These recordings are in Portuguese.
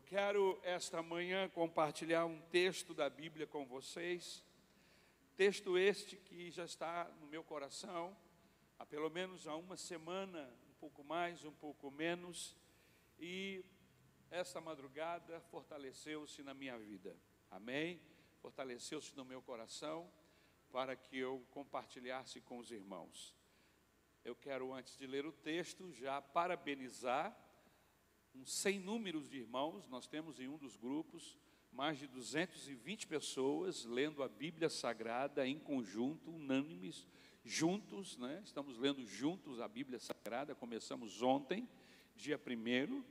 Eu quero esta manhã compartilhar um texto da Bíblia com vocês. Texto este que já está no meu coração há pelo menos há uma semana, um pouco mais, um pouco menos, e esta madrugada fortaleceu-se na minha vida. Amém? Fortaleceu-se no meu coração para que eu compartilhasse com os irmãos. Eu quero, antes de ler o texto, já parabenizar uns 100 números de irmãos, nós temos em um dos grupos mais de 220 pessoas lendo a Bíblia Sagrada em conjunto, unânimes, juntos, né? estamos lendo juntos a Bíblia Sagrada, começamos ontem, dia 1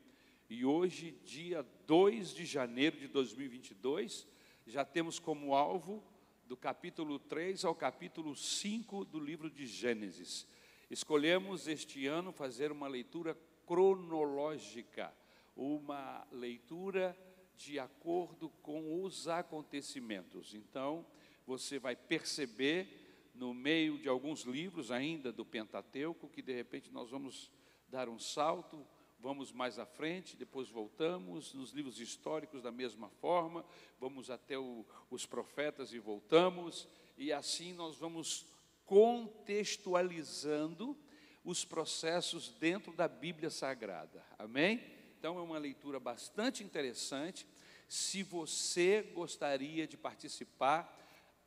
e hoje, dia 2 de janeiro de 2022, já temos como alvo do capítulo 3 ao capítulo 5 do livro de Gênesis. Escolhemos este ano fazer uma leitura cronológica, uma leitura de acordo com os acontecimentos. Então, você vai perceber no meio de alguns livros ainda do Pentateuco que de repente nós vamos dar um salto, vamos mais à frente, depois voltamos, nos livros históricos da mesma forma, vamos até o, os profetas e voltamos, e assim nós vamos contextualizando os processos dentro da Bíblia Sagrada. Amém? Então é uma leitura bastante interessante. Se você gostaria de participar,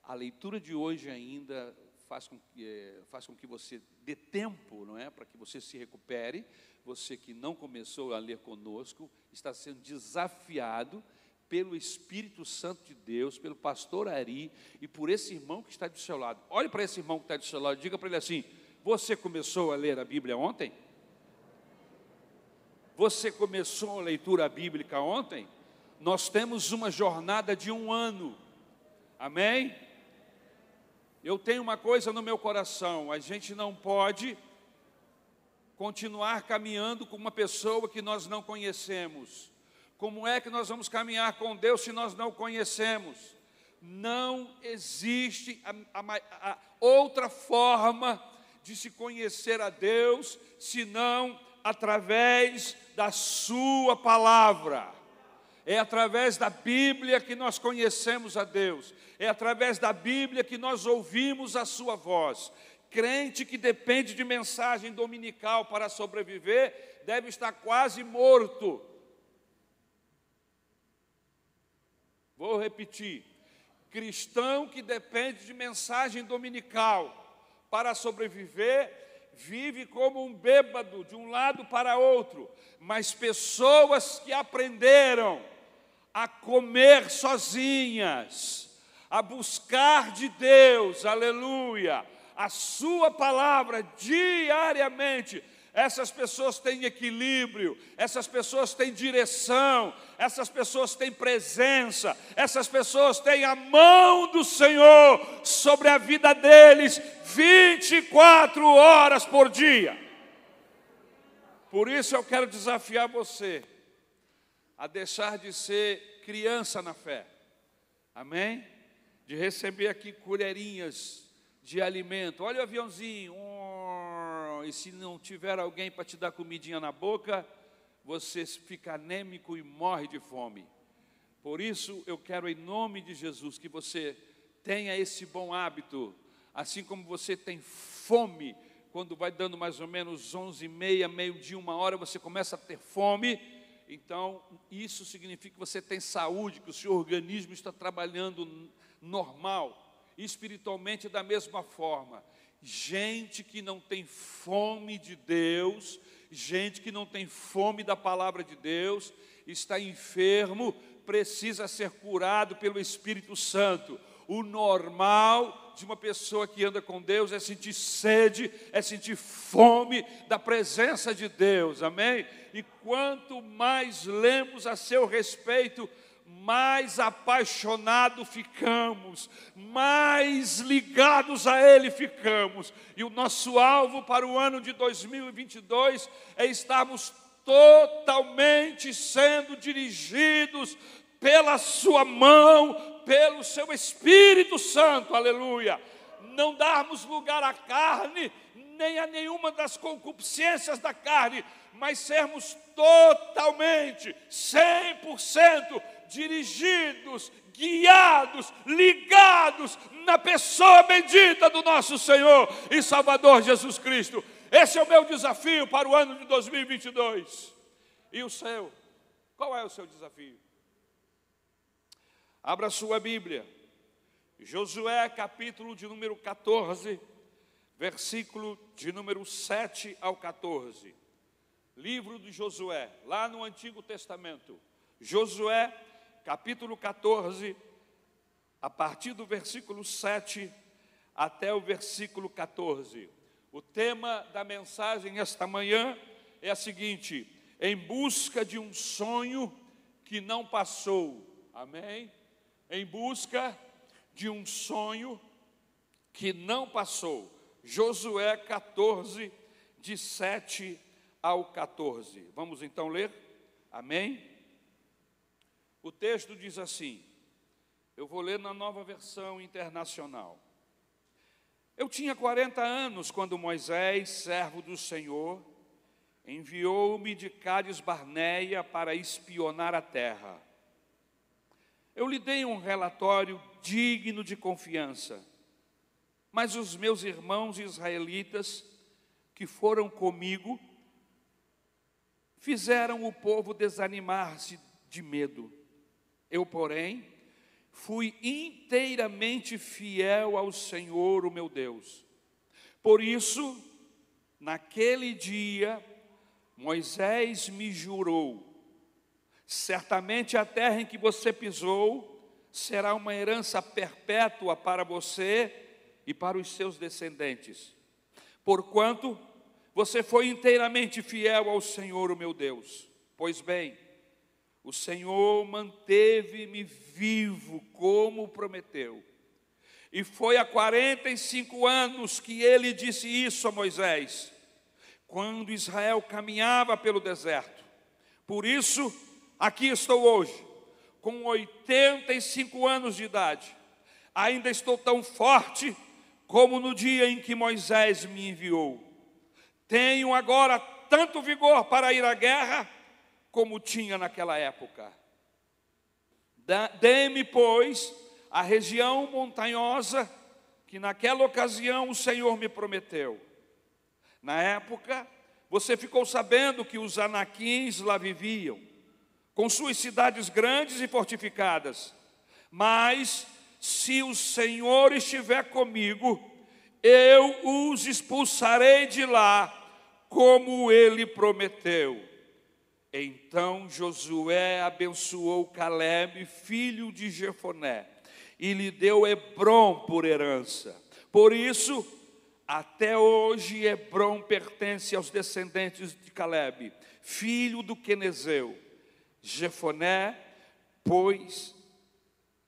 a leitura de hoje ainda faz com que, é, faz com que você dê tempo, não é? Para que você se recupere. Você que não começou a ler conosco, está sendo desafiado pelo Espírito Santo de Deus, pelo pastor Ari e por esse irmão que está do seu lado. Olhe para esse irmão que está do seu lado, diga para ele assim: você começou a ler a Bíblia ontem? Você começou a leitura bíblica ontem? Nós temos uma jornada de um ano, amém? Eu tenho uma coisa no meu coração: a gente não pode continuar caminhando com uma pessoa que nós não conhecemos. Como é que nós vamos caminhar com Deus se nós não conhecemos? Não existe a, a, a outra forma de se conhecer a Deus, senão através da Sua palavra. É através da Bíblia que nós conhecemos a Deus, é através da Bíblia que nós ouvimos a Sua voz. Crente que depende de mensagem dominical para sobreviver, deve estar quase morto. Vou repetir: cristão que depende de mensagem dominical para sobreviver, vive como um bêbado de um lado para outro, mas pessoas que aprenderam a comer sozinhas, a buscar de Deus, aleluia, a Sua palavra diariamente, essas pessoas têm equilíbrio, essas pessoas têm direção, essas pessoas têm presença, essas pessoas têm a mão do Senhor sobre a vida deles 24 horas por dia. Por isso eu quero desafiar você a deixar de ser criança na fé, amém? De receber aqui colherinhas de alimento. Olha o aviãozinho, e se não tiver alguém para te dar comidinha na boca, você fica anêmico e morre de fome. Por isso, eu quero, em nome de Jesus, que você tenha esse bom hábito, assim como você tem fome, quando vai dando mais ou menos onze e meia, meio-dia, uma hora, você começa a ter fome, então isso significa que você tem saúde, que o seu organismo está trabalhando normal, espiritualmente da mesma forma gente que não tem fome de Deus, gente que não tem fome da palavra de Deus, está enfermo, precisa ser curado pelo Espírito Santo. O normal de uma pessoa que anda com Deus é sentir sede, é sentir fome da presença de Deus, amém? E quanto mais lemos a seu respeito, mais apaixonado ficamos, mais ligados a Ele ficamos. E o nosso alvo para o ano de 2022 é estarmos totalmente sendo dirigidos pela Sua mão, pelo Seu Espírito Santo, aleluia. Não darmos lugar à carne, nem a nenhuma das concupiscências da carne, mas sermos totalmente, 100% dirigidos, guiados, ligados na pessoa bendita do nosso Senhor e Salvador Jesus Cristo. Esse é o meu desafio para o ano de 2022. E o seu? Qual é o seu desafio? Abra sua Bíblia. Josué, capítulo de número 14, versículo de número 7 ao 14. Livro de Josué, lá no Antigo Testamento. Josué, capítulo 14, a partir do versículo 7 até o versículo 14. O tema da mensagem esta manhã é a seguinte: em busca de um sonho que não passou. Amém? Em busca de um sonho que não passou. Josué 14, de 7 ao 14. Vamos então ler? Amém? O texto diz assim: eu vou ler na nova versão internacional. Eu tinha 40 anos quando Moisés, servo do Senhor, enviou-me de Cádiz Barneia para espionar a terra. Eu lhe dei um relatório digno de confiança, mas os meus irmãos israelitas que foram comigo fizeram o povo desanimar-se de medo. Eu, porém, fui inteiramente fiel ao Senhor, o meu Deus. Por isso, naquele dia, Moisés me jurou: certamente a terra em que você pisou será uma herança perpétua para você e para os seus descendentes, porquanto você foi inteiramente fiel ao Senhor, o meu Deus. Pois bem, o Senhor manteve-me vivo como prometeu. E foi há 45 anos que ele disse isso a Moisés, quando Israel caminhava pelo deserto. Por isso, aqui estou hoje, com 85 anos de idade. Ainda estou tão forte como no dia em que Moisés me enviou. Tenho agora tanto vigor para ir à guerra como tinha naquela época. Dê-me, pois, a região montanhosa que naquela ocasião o Senhor me prometeu. Na época, você ficou sabendo que os anaquins lá viviam, com suas cidades grandes e fortificadas. Mas, se o Senhor estiver comigo, eu os expulsarei de lá, como ele prometeu. Então Josué abençoou Caleb, filho de Jefoné, e lhe deu Hebron por herança. Por isso, até hoje Hebron pertence aos descendentes de Caleb, filho do Quenezeu. Jefoné, pois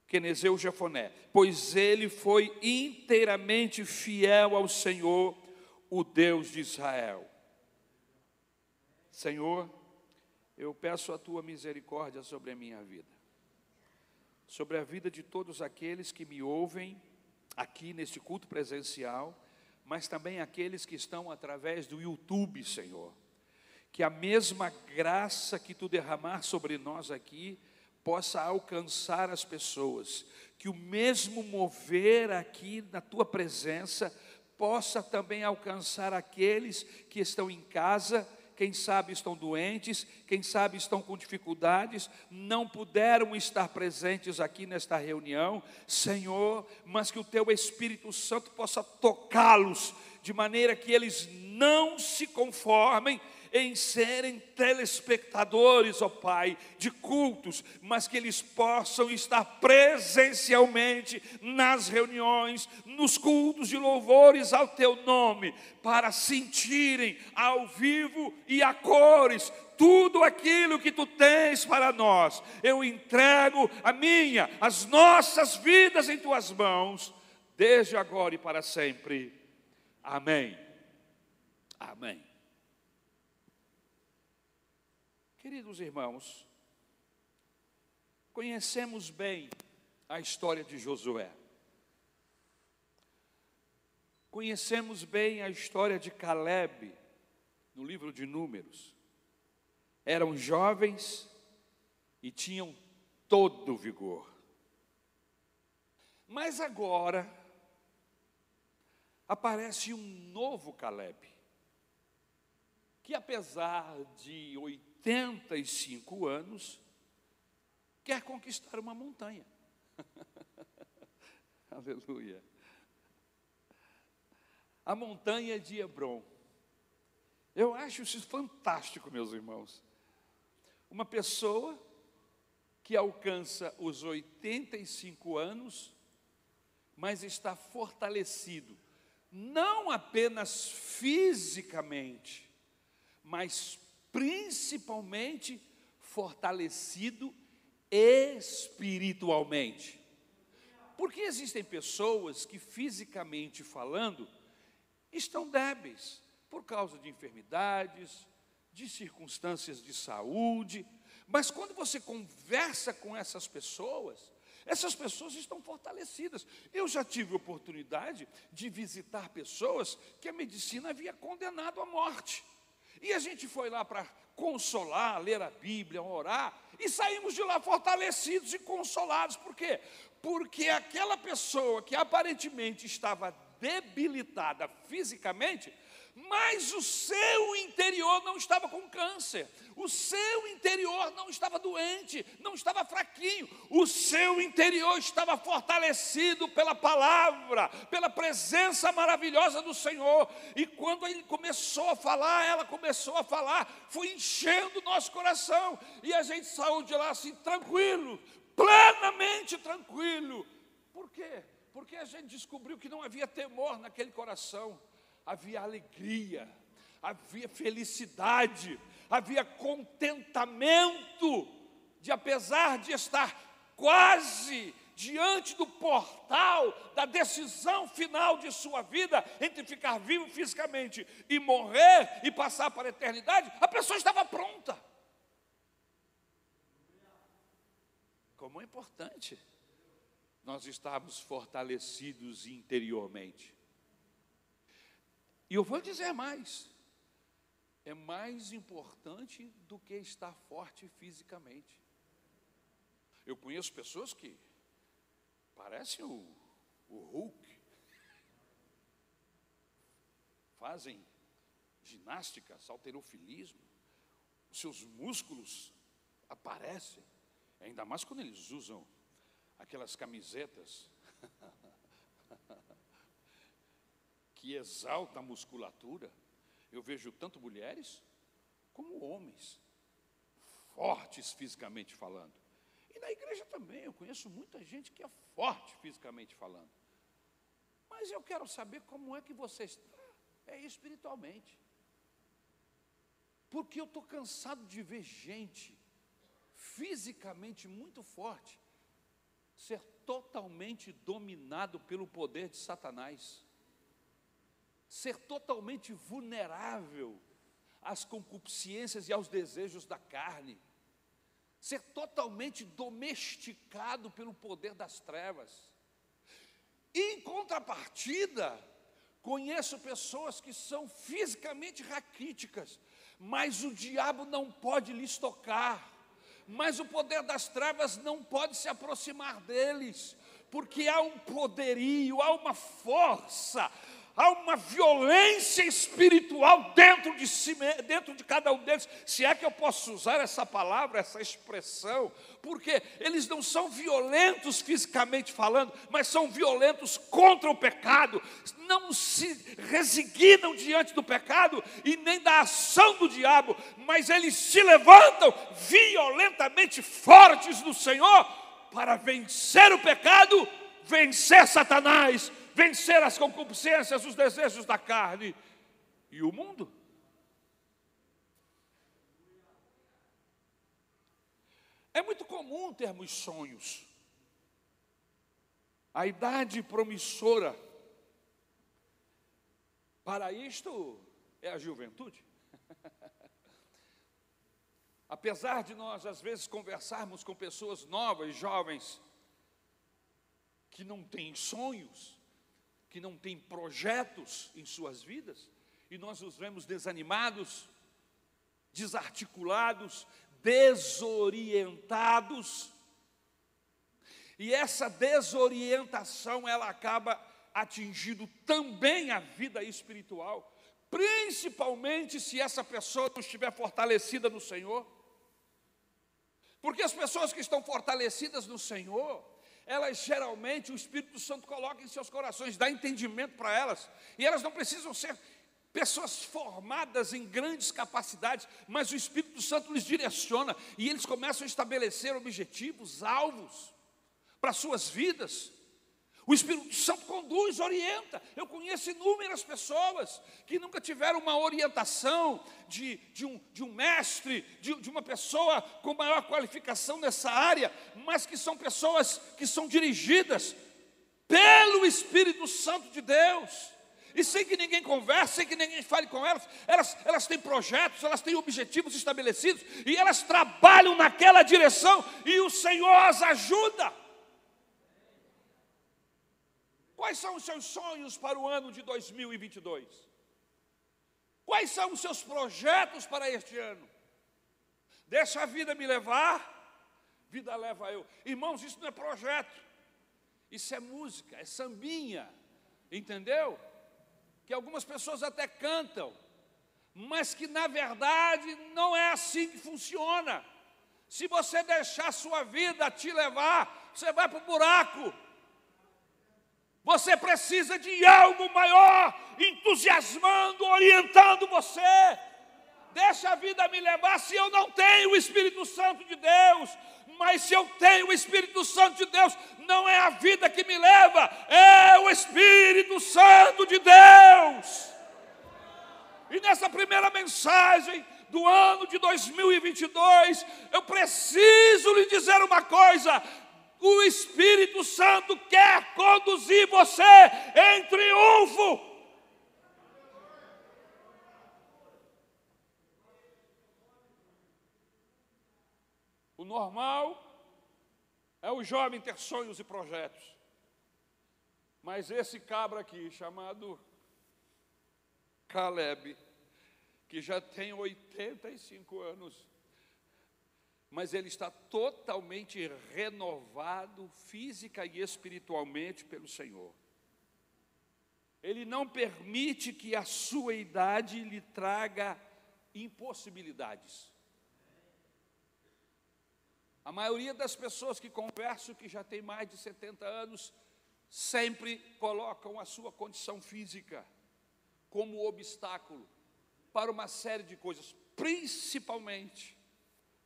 Quenezeu Jefoné, pois ele foi inteiramente fiel ao Senhor, o Deus de Israel. Senhor, eu peço a tua misericórdia sobre a minha vida, sobre a vida de todos aqueles que me ouvem aqui neste culto presencial, mas também aqueles que estão através do YouTube, Senhor. Que a mesma graça que tu derramar sobre nós aqui possa alcançar as pessoas, que o mesmo mover aqui na tua presença possa também alcançar aqueles que estão em casa quem sabe estão doentes, quem sabe estão com dificuldades, não puderam estar presentes aqui nesta reunião, Senhor, mas que o Teu Espírito Santo possa tocá-los, de maneira que eles não se conformem em serem telespectadores, ó Pai, de cultos, mas que eles possam estar presencialmente nas reuniões, nos cultos de louvores ao Teu nome, para sentirem ao vivo e a cores tudo aquilo que tu tens para nós. Eu entrego a minha, as nossas vidas em tuas mãos, desde agora e para sempre. Amém. Amém. Queridos irmãos, conhecemos bem a história de Josué. Conhecemos bem a história de Caleb no livro de Números. eram jovens e tinham todo o vigor. Mas agora aparece um novo Caleb, que apesar de 85 anos, quer conquistar uma montanha. Aleluia. A montanha de Hebron. Eu acho isso fantástico, meus irmãos. Uma pessoa que alcança os 85 anos, mas está fortalecido, não apenas fisicamente, mas principalmente fortalecido espiritualmente. Porque existem pessoas que, fisicamente falando, estão débeis por causa de enfermidades, de circunstâncias de saúde, mas quando você conversa com essas pessoas, essas pessoas estão fortalecidas. Eu já tive oportunidade de visitar pessoas que a medicina havia condenado à morte. E a gente foi lá para consolar, ler a Bíblia, orar, e saímos de lá fortalecidos e consolados. Por quê? Porque aquela pessoa que aparentemente estava debilitada fisicamente, mas o seu interior não estava com câncer, o seu interior não estava doente, não estava fraquinho, o seu interior estava fortalecido pela palavra, pela presença maravilhosa do Senhor. E quando ele começou a falar, ela começou a falar, foi enchendo o nosso coração, e a gente saiu de lá assim, tranquilo, plenamente tranquilo. Por quê? Porque a gente descobriu que não havia temor naquele coração havia alegria, havia felicidade, havia contentamento, de apesar de estar quase diante do portal da decisão final de sua vida entre ficar vivo fisicamente e morrer e passar para a eternidade, a pessoa estava pronta. Como é importante nós estarmos fortalecidos interiormente. E eu vou dizer mais: é mais importante do que estar forte fisicamente. Eu conheço pessoas que parecem o, o Hulk, fazem ginástica, salterofilismo, seus músculos aparecem, ainda mais quando eles usam aquelas camisetas que exalta a musculatura. Eu vejo tanto mulheres como homens, fortes fisicamente falando. E na igreja também, eu conheço muita gente que é forte fisicamente falando. Mas eu quero saber como é que você está é espiritualmente. Porque eu estou cansado de ver gente fisicamente muito forte ser totalmente dominado pelo poder de Satanás ser totalmente vulnerável às concupiscências e aos desejos da carne, ser totalmente domesticado pelo poder das trevas. Em contrapartida, conheço pessoas que são fisicamente raquíticas, mas o diabo não pode lhes tocar, mas o poder das trevas não pode se aproximar deles, porque há um poderio, há uma força, há uma violência espiritual dentro de si, dentro de cada um deles. Se é que eu posso usar essa palavra, essa expressão, porque eles não são violentos fisicamente falando, mas são violentos contra o pecado, não se resignam diante do pecado e nem da ação do diabo, mas eles se levantam violentamente fortes no Senhor para vencer o pecado, vencer Satanás vencer as concupiscências, os desejos da carne e o mundo. É muito comum termos sonhos. A idade promissora para isto é a juventude. Apesar de nós, às vezes, conversarmos com pessoas novas, jovens, que não têm sonhos, que não têm projetos em suas vidas, e nós os vemos desanimados, desarticulados, desorientados. E essa desorientação ela acaba atingindo também a vida espiritual, principalmente se essa pessoa não estiver fortalecida no Senhor. Porque as pessoas que estão fortalecidas no Senhor, elas geralmente o Espírito Santo coloca em seus corações, dá entendimento para elas, e elas não precisam ser pessoas formadas em grandes capacidades, mas o Espírito Santo lhes direciona e eles começam a estabelecer objetivos, alvos para suas vidas. O Espírito Santo conduz, orienta. Eu conheço inúmeras pessoas que nunca tiveram uma orientação de, de, um, de um mestre, de, de uma pessoa com maior qualificação nessa área, mas que são pessoas que são dirigidas pelo Espírito Santo de Deus. E sem que ninguém converse, sem que ninguém fale com elas, elas, elas têm projetos, elas têm objetivos estabelecidos, e elas trabalham naquela direção, e o Senhor as ajuda. Quais são os seus sonhos para o ano de 2022? Quais são os seus projetos para este ano? Deixa a vida me levar, vida leva eu. Irmãos, isso não é projeto, isso é música, é sambinha, entendeu? Que algumas pessoas até cantam, mas que na verdade não é assim que funciona. Se você deixar sua vida te levar, você vai para o buraco. Você precisa de algo maior, entusiasmando, orientando você. Deixa a vida me levar se eu não tenho o Espírito Santo de Deus. Mas se eu tenho o Espírito Santo de Deus, não é a vida que me leva, é o Espírito Santo de Deus. E nessa primeira mensagem do ano de 2022, eu preciso lhe dizer uma coisa: o Espírito Santo quer conduzir você em triunfo. O normal é o jovem ter sonhos e projetos. Mas esse cabra aqui, chamado Caleb, que já tem 85 anos, mas ele está totalmente renovado física e espiritualmente pelo Senhor. Ele não permite que a sua idade lhe traga impossibilidades. A maioria das pessoas que converso, que já tem mais de 70 anos, sempre colocam a sua condição física como obstáculo para uma série de coisas, principalmente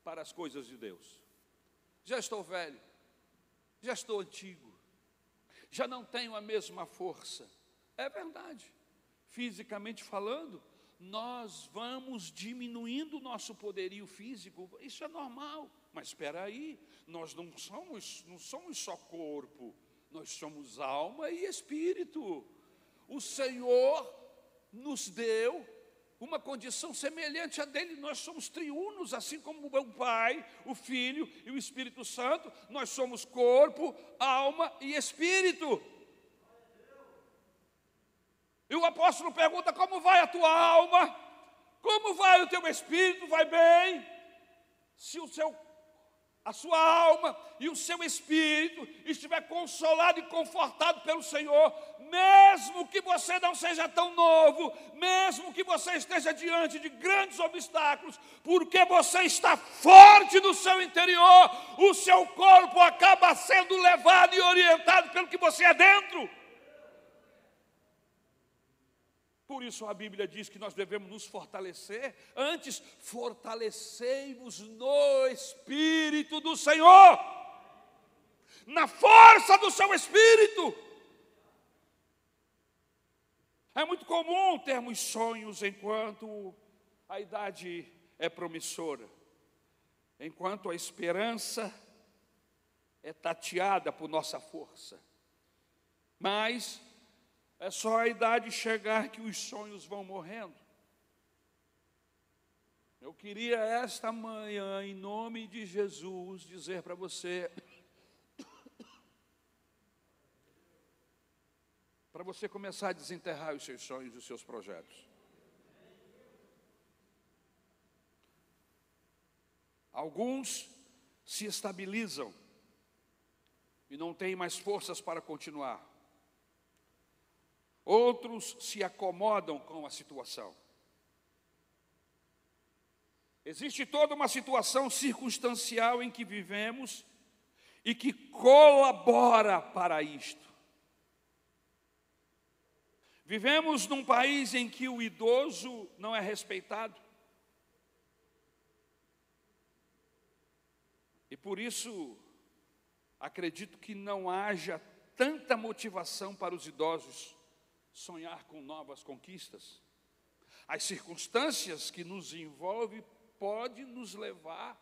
para as coisas de Deus. Já estou velho, já estou antigo, já não tenho a mesma força. É verdade, fisicamente falando, nós vamos diminuindo o nosso poderio físico, isso é normal, mas espera aí, nós não somos, não somos só corpo, nós somos alma e espírito. O Senhor nos deu uma condição semelhante à dele. Nós somos triunos, assim como o Pai, o Filho e o Espírito Santo. Nós somos corpo, alma e espírito. E o apóstolo pergunta: como vai a tua alma? Como vai o teu espírito? Vai bem? Se o seu a sua alma e o seu espírito estiver consolado e confortado pelo Senhor, mesmo que você não seja tão novo, mesmo que você esteja diante de grandes obstáculos, porque você está forte no seu interior, o seu corpo acaba sendo levado e orientado pelo que você é dentro. Por isso a Bíblia diz que nós devemos nos fortalecer. Antes, fortalecei-vos no Espírito do Senhor, na força do seu Espírito. É muito comum termos sonhos enquanto a idade é promissora, enquanto a esperança é tateada por nossa força. Mas é só a idade chegar que os sonhos vão morrendo. Eu queria esta manhã, em nome de Jesus, dizer para você, para você começar a desenterrar os seus sonhos e os seus projetos. Alguns se estabilizam e não têm mais forças para continuar. Outros se acomodam com a situação. Existe toda uma situação circunstancial em que vivemos e que colabora para isto. Vivemos num país em que o idoso não é respeitado. E por isso, acredito que não haja tanta motivação para os idosos sonhar com novas conquistas. As circunstâncias que nos envolvem podem nos levar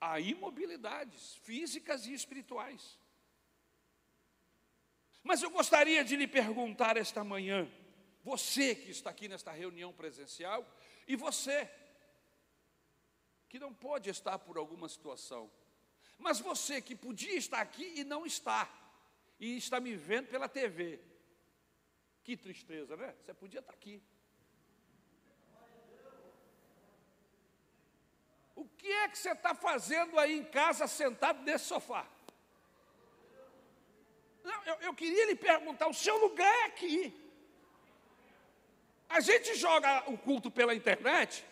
a imobilidades físicas e espirituais. Mas eu gostaria de lhe perguntar esta manhã, você que está aqui nesta reunião presencial e você que não pode estar por alguma situação, mas você que podia estar aqui e não está, e está me vendo pela TV. Que tristeza, né? Você podia estar aqui. O que é que você está fazendo aí em casa, sentado nesse sofá? Não, eu, eu queria lhe perguntar: o seu lugar é aqui. A gente joga o culto pela internet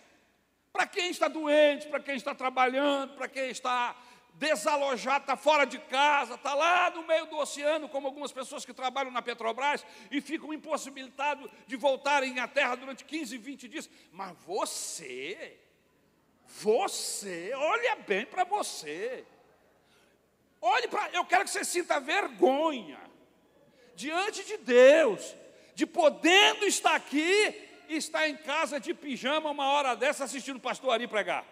para quem está doente, para quem está trabalhando, para quem está desalojado, está fora de casa, está lá no meio do oceano, como algumas pessoas que trabalham na Petrobras e ficam impossibilitados de voltarem à terra durante 15, 20 dias. Mas você, você, olha bem para você. Olhe para, eu quero que você sinta vergonha diante de Deus, de podendo estar aqui e estar em casa de pijama uma hora dessa assistindo o pastor Ari pregar.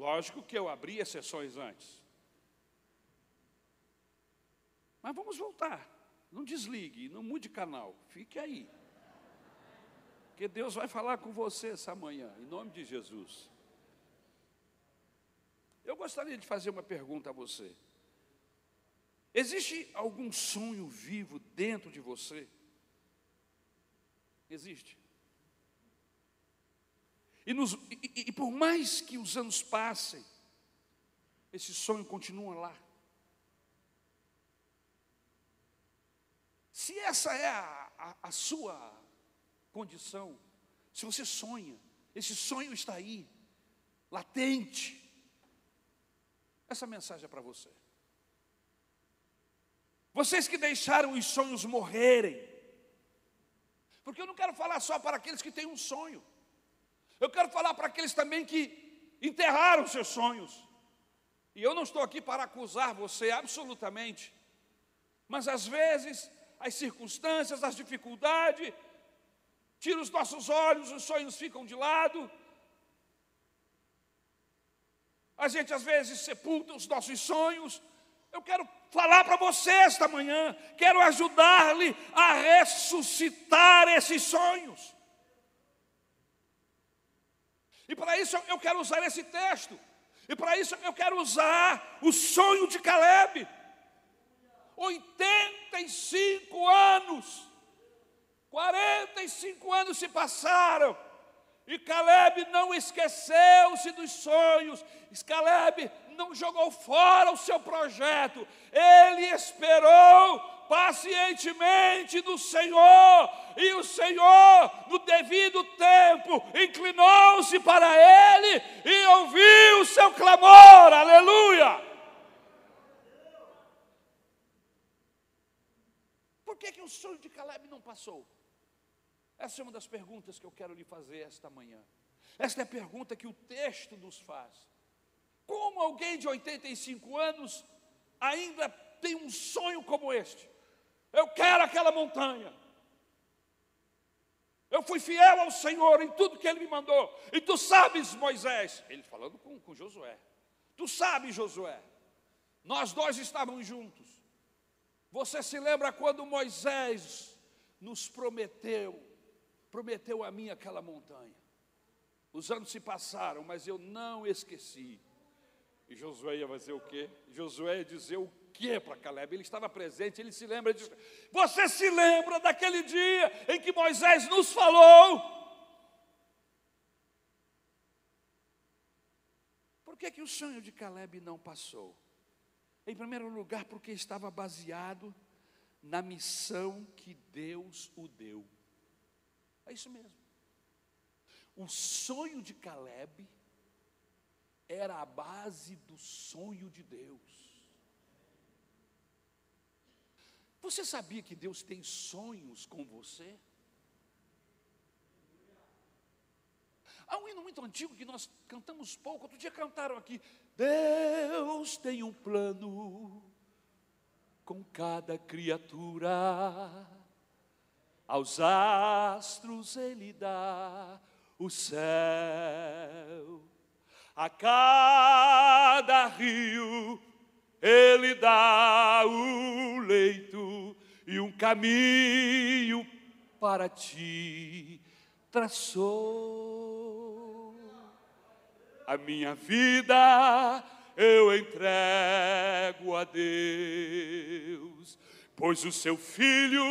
Lógico que eu abri exceções antes. Mas vamos voltar. Não desligue, não mude canal, fique aí. Porque Deus vai falar com você essa manhã, em nome de Jesus. Eu gostaria de fazer uma pergunta a você. Existe algum sonho vivo dentro de você? Existe. E, nos, e, e, por mais que os anos passem, esse sonho continua lá. Se essa é a, a, a sua condição, se você sonha, esse sonho está aí, latente, essa mensagem é para você. Vocês que deixaram os sonhos morrerem, porque eu não quero falar só para aqueles que têm um sonho. Eu quero falar para aqueles também que enterraram seus sonhos. E eu não estou aqui para acusar você absolutamente, mas às vezes as circunstâncias, as dificuldades, tiram os nossos olhos, os sonhos ficam de lado. A gente às vezes sepulta os nossos sonhos. Eu quero falar para você esta manhã, quero ajudar-lhe a ressuscitar esses sonhos. E para isso eu quero usar esse texto. E para isso eu quero usar o sonho de Caleb. 85 anos, 45 anos se passaram, e Caleb não esqueceu-se dos sonhos, Caleb não jogou fora o seu projeto, ele esperou pacientemente do Senhor, e o Senhor, no devido tempo, inclinou-se para ele e ouviu o seu clamor, aleluia. Por que, que o sonho de Caleb não passou? Essa é uma das perguntas que eu quero lhe fazer esta manhã. Esta é a pergunta que o texto nos faz. Como alguém de 85 anos ainda tem um sonho como este? Eu quero aquela montanha. Eu fui fiel ao Senhor em tudo que Ele me mandou. E tu sabes, Moisés, ele falando com, com Josué. Tu sabes, Josué, nós dois estávamos juntos. Você se lembra quando Moisés nos prometeu, prometeu a mim aquela montanha. Os anos se passaram, mas eu não esqueci. E Josué ia fazer o quê? Josué ia dizer o que é para Caleb? Ele estava presente, ele se lembra disso. Você se lembra daquele dia em que Moisés nos falou? Por que, que o sonho de Caleb não passou? Em primeiro lugar, porque estava baseado na missão que Deus o deu. É isso mesmo. O sonho de Caleb era a base do sonho de Deus. Você sabia que Deus tem sonhos com você? Há um hino muito antigo que nós cantamos pouco, outro dia cantaram aqui. Deus tem um plano com cada criatura, aos astros Ele dá o céu, a cada rio Ele dá o leito e um caminho para ti traçou a minha vida eu entrego a Deus, pois o seu filho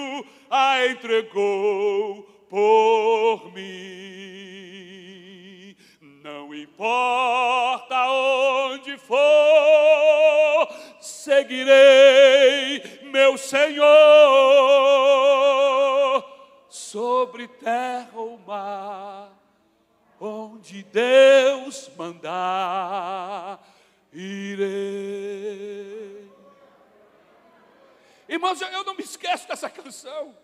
a entregou por mim. Não importa onde for, seguirei meu Senhor. Sobre terra ou mar onde Deus mandar, irei. Irmãos, eu não me esqueço dessa canção,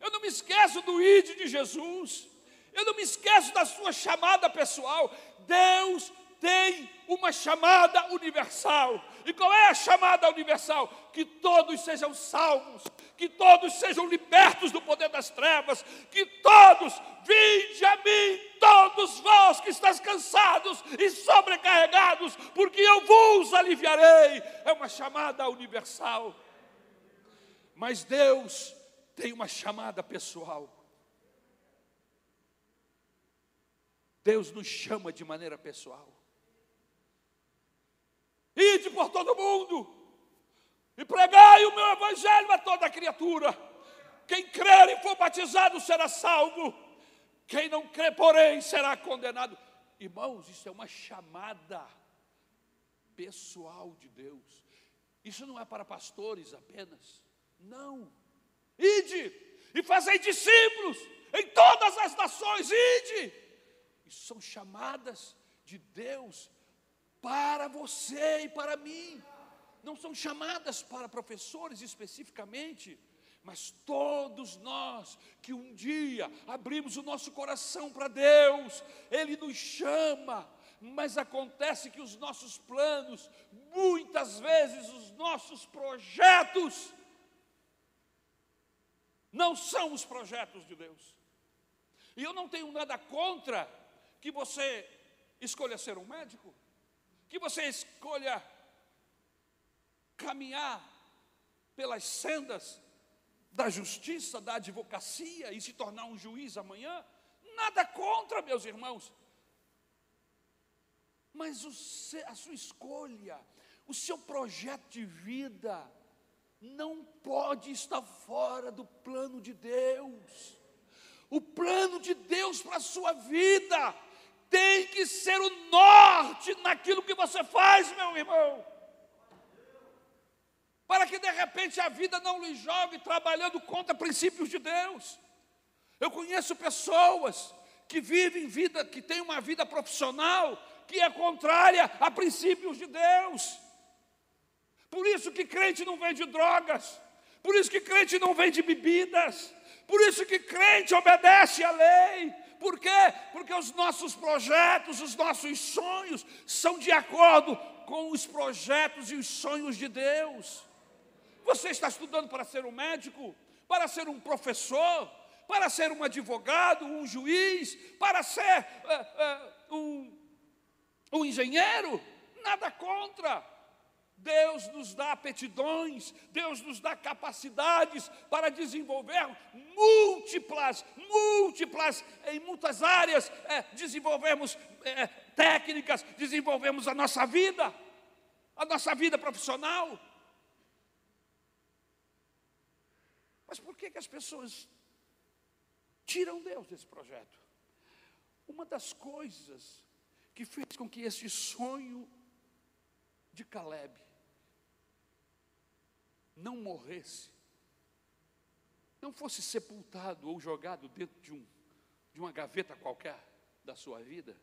eu não me esqueço do ID de Jesus, eu não me esqueço da sua chamada pessoal. Deus tem uma chamada universal. E qual é a chamada universal? Que todos sejam salvos, que todos sejam libertos do poder das trevas, que todos, vinde a mim, todos vós que estáis cansados e sobrecarregados, porque eu vos aliviarei. É uma chamada universal. Mas Deus tem uma chamada pessoal. Deus nos chama de maneira pessoal. Ide por todo mundo e pregai o meu evangelho a toda criatura. Quem crer e for batizado será salvo. Quem não crê, porém, será condenado. Irmãos, isso é uma chamada pessoal de Deus. Isso não é para pastores apenas. Não. Ide e fazei discípulos em todas as nações. Ide. Isso são chamadas de Deus para você e para mim. Não são chamadas para professores especificamente, mas todos nós que um dia abrimos o nosso coração para Deus, Ele nos chama, mas acontece que os nossos planos, muitas vezes os nossos projetos, não são os projetos de Deus. E eu não tenho nada contra que você escolha ser um médico que você escolha caminhar pelas sendas da justiça, da advocacia e se tornar um juiz amanhã, nada contra, meus irmãos. Mas o, a sua escolha, o seu projeto de vida, não pode estar fora do plano de Deus. O plano de Deus para a sua vida tem que ser o norte naquilo que você faz, meu irmão. Para que de repente a vida não lhe jogue trabalhando contra princípios de Deus. Eu conheço pessoas que vivem vida, que têm uma vida profissional que é contrária a princípios de Deus. Por isso que crente não vende drogas, por isso que crente não vende bebidas, por isso que crente obedece à lei, por quê? Porque os nossos projetos, os nossos sonhos são de acordo com os projetos e os sonhos de Deus. Você está estudando para ser um médico, para ser um professor, para ser um advogado, um juiz, para ser uh, uh, um, um engenheiro? Nada contra. Deus nos dá aptidões, Deus nos dá capacidades para desenvolver múltiplas, múltiplas, em muitas áreas, é, desenvolvemos é, técnicas, desenvolvemos a nossa vida, a nossa vida profissional. Mas por que, que as pessoas tiram Deus desse projeto? Uma das coisas que fez com que esse sonho de Caleb não morresse, não fosse sepultado ou jogado dentro de, um, de uma gaveta qualquer da sua vida,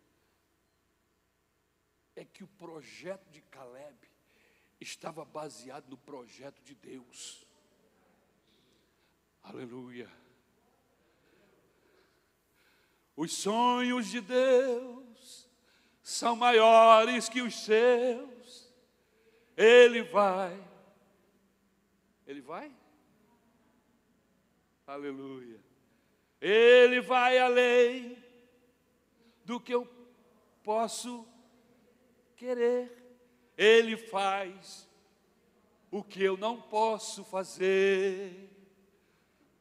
é que o projeto de Caleb estava baseado no projeto de Deus. Aleluia. Os sonhos de Deus são maiores que os seus. Ele vai. Ele vai? Aleluia. Ele vai além do que eu posso querer. Ele faz o que eu não posso fazer.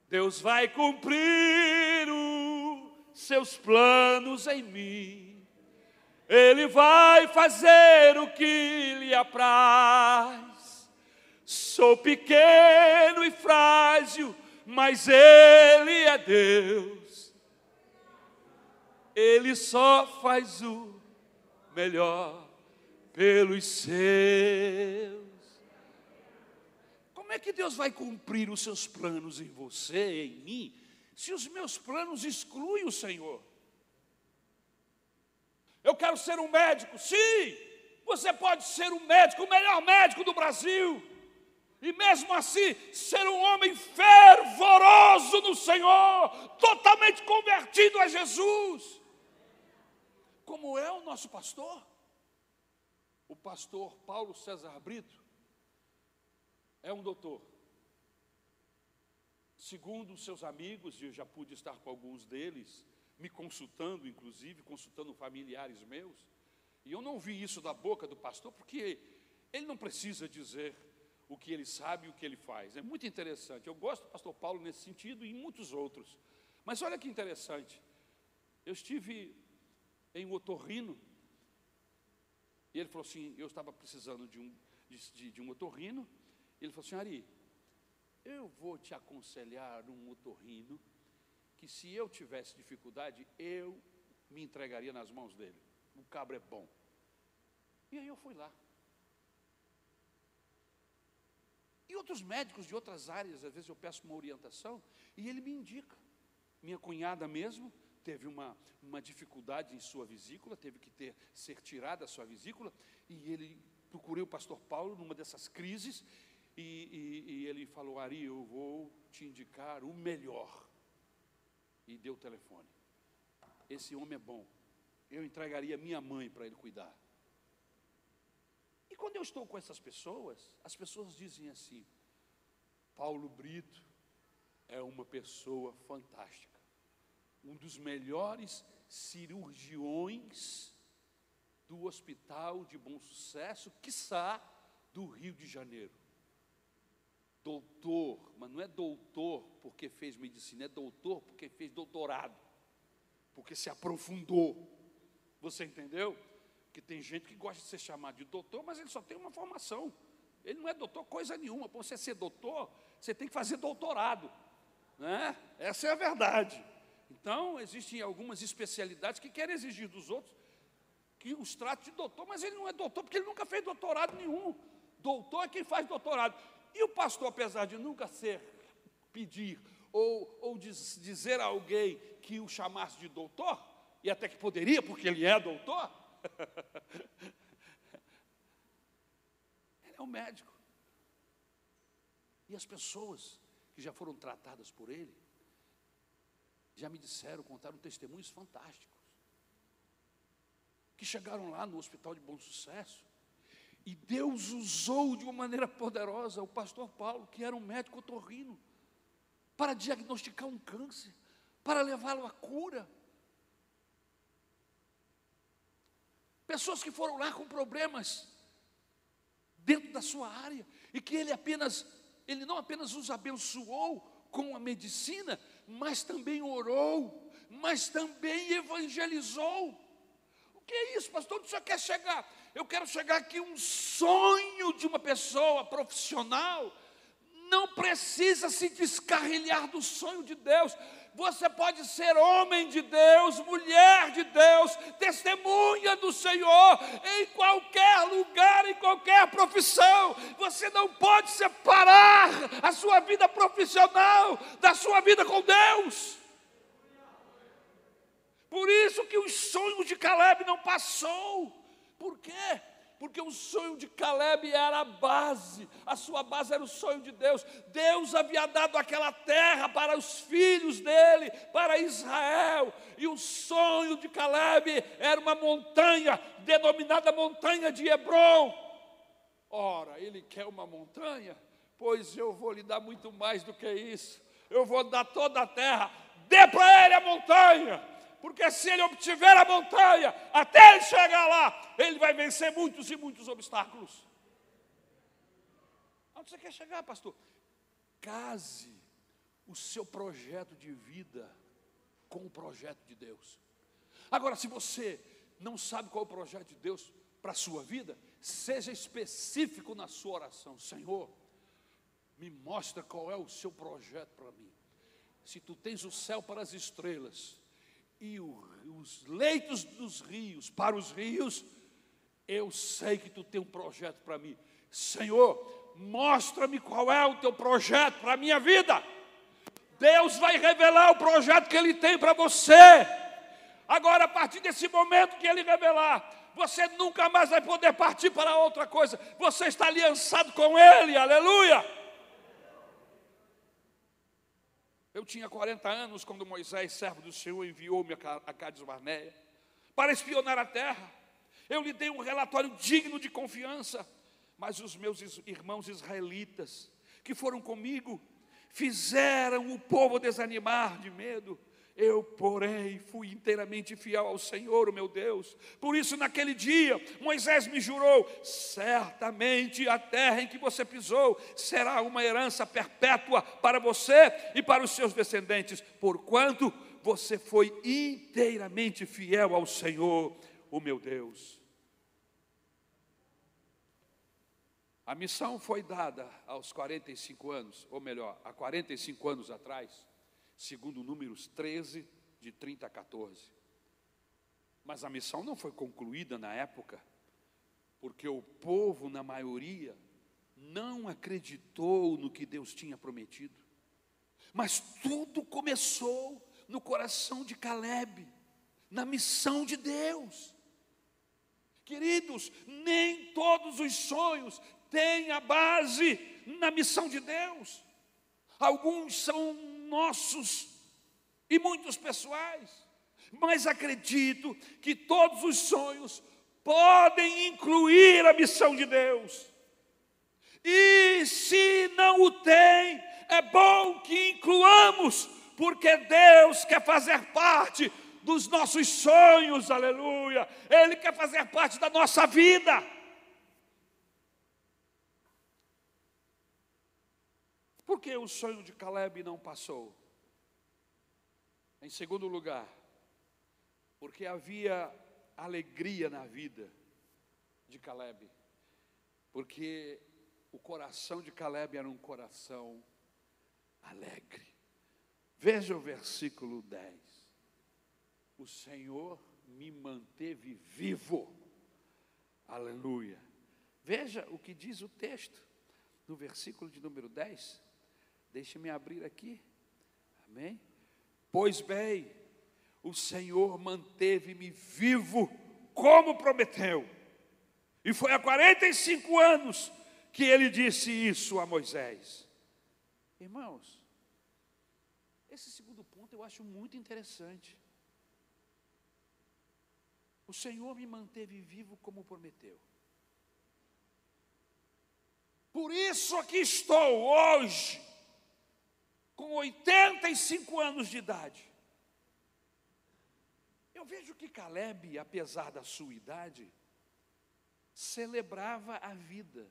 Deus vai cumprir os seus planos em mim. Ele vai fazer o que lhe apraz. Sou pequeno e frágil, mas Ele é Deus. Ele só faz o melhor pelos seus. Como é que Deus vai cumprir os seus planos em você, em mim, se os meus planos excluem o Senhor? Eu quero ser um médico, sim, você pode ser um médico, o melhor médico do Brasil, e mesmo assim ser um homem fervoroso no Senhor, totalmente convertido a Jesus, como é o nosso pastor? O pastor Paulo César Brito é um doutor. Segundo seus amigos, e eu já pude estar com alguns deles, me consultando, inclusive, consultando familiares meus, e eu não vi isso da boca do pastor, porque ele não precisa dizer o que ele sabe e o que ele faz. É muito interessante. Eu gosto do pastor Paulo nesse sentido e em muitos outros. Mas olha que interessante. Eu estive em Otorrino, e ele falou assim: eu estava precisando de um, de, de um otorrino. Ele falou assim: Ari, eu vou te aconselhar um otorrino que se eu tivesse dificuldade, eu me entregaria nas mãos dele. O cabra é bom. E aí eu fui lá. E outros médicos de outras áreas, às vezes eu peço uma orientação e ele me indica. Minha cunhada mesmo, teve uma, uma dificuldade em sua vesícula, teve que ter, ser tirada a sua vesícula, e ele procurei o pastor Paulo numa dessas crises, e, e, e ele falou, Ari, eu vou te indicar o melhor. E deu o telefone. Esse homem é bom. Eu entregaria minha mãe para ele cuidar. E quando eu estou com essas pessoas, as pessoas dizem assim: Paulo Brito é uma pessoa fantástica um dos melhores cirurgiões do Hospital de Bom Sucesso, quiçá do Rio de Janeiro. Doutor, mas não é doutor porque fez medicina, é doutor porque fez doutorado, porque se aprofundou. Você entendeu? Que tem gente que gosta de ser chamado de doutor, mas ele só tem uma formação. Ele não é doutor coisa nenhuma. Para você ser doutor, você tem que fazer doutorado. Né? Essa é a verdade. Então, existem algumas especialidades que querem exigir dos outros que os trate de doutor, mas ele não é doutor porque ele nunca fez doutorado nenhum. Doutor é quem faz doutorado. E o pastor, apesar de nunca ser, pedir ou, ou diz, dizer a alguém que o chamasse de doutor, e até que poderia, porque ele é doutor, ele é um médico. E as pessoas que já foram tratadas por ele, já me disseram, contaram testemunhos fantásticos. Que chegaram lá no hospital de bom sucesso. E Deus usou de uma maneira poderosa o pastor Paulo, que era um médico otorrino, para diagnosticar um câncer, para levá-lo à cura. Pessoas que foram lá com problemas dentro da sua área e que ele apenas, ele não apenas os abençoou com a medicina, mas também orou, mas também evangelizou. O que é isso, pastor? Onde o senhor quer chegar? Eu quero chegar aqui um sonho de uma pessoa profissional. Não precisa se descarrilhar do sonho de Deus. Você pode ser homem de Deus, mulher de Deus, testemunha do Senhor em qualquer lugar, em qualquer profissão. Você não pode separar a sua vida profissional da sua vida com Deus. Por isso que os sonhos de Caleb não passou. Por quê? Porque o sonho de Caleb era a base, a sua base era o sonho de Deus. Deus havia dado aquela terra para os filhos dele, para Israel, e o sonho de Caleb era uma montanha, denominada montanha de Hebron. Ora, ele quer uma montanha, pois eu vou lhe dar muito mais do que isso. Eu vou dar toda a terra, dê para ele a montanha porque se ele obtiver a montanha, até ele chegar lá, ele vai vencer muitos e muitos obstáculos. Onde você quer chegar, pastor? Case o seu projeto de vida com o projeto de Deus. Agora, se você não sabe qual é o projeto de Deus para a sua vida, seja específico na sua oração. Senhor, me mostra qual é o seu projeto para mim. Se tu tens o céu para as estrelas, e os leitos dos rios para os rios, eu sei que tu tem um projeto para mim. Senhor, mostra-me qual é o teu projeto para a minha vida. Deus vai revelar o projeto que Ele tem para você. Agora, a partir desse momento que Ele revelar, você nunca mais vai poder partir para outra coisa. Você está aliançado com Ele, aleluia. Eu tinha 40 anos quando Moisés, servo do Senhor, enviou-me a Cádiz Barneia para espionar a terra. Eu lhe dei um relatório digno de confiança, mas os meus irmãos israelitas que foram comigo fizeram o povo desanimar de medo. Eu, porém, fui inteiramente fiel ao Senhor, o meu Deus. Por isso, naquele dia, Moisés me jurou: certamente a terra em que você pisou será uma herança perpétua para você e para os seus descendentes, porquanto você foi inteiramente fiel ao Senhor, o meu Deus. A missão foi dada aos 45 anos, ou melhor, há 45 anos atrás segundo Números 13, de 30 a 14. Mas a missão não foi concluída na época, porque o povo, na maioria, não acreditou no que Deus tinha prometido. Mas tudo começou no coração de Caleb, na missão de Deus. Queridos, nem todos os sonhos têm a base na missão de Deus. Alguns são nossos e muitos pessoais, mas acredito que todos os sonhos podem incluir a missão de Deus. E se não o tem, é bom que incluamos, porque Deus quer fazer parte dos nossos sonhos, aleluia. Ele quer fazer parte da nossa vida. Por que o sonho de Caleb não passou? Em segundo lugar, porque havia alegria na vida de Caleb, porque o coração de Caleb era um coração alegre. Veja o versículo 10. O Senhor me manteve vivo. Aleluia. Veja o que diz o texto no versículo de número 10. Deixe-me abrir aqui. Amém? Pois bem, o Senhor manteve-me vivo, como prometeu. E foi há 45 anos que ele disse isso a Moisés. Irmãos, esse segundo ponto eu acho muito interessante. O Senhor me manteve vivo como prometeu. Por isso aqui estou hoje com 85 anos de idade. Eu vejo que Caleb, apesar da sua idade, celebrava a vida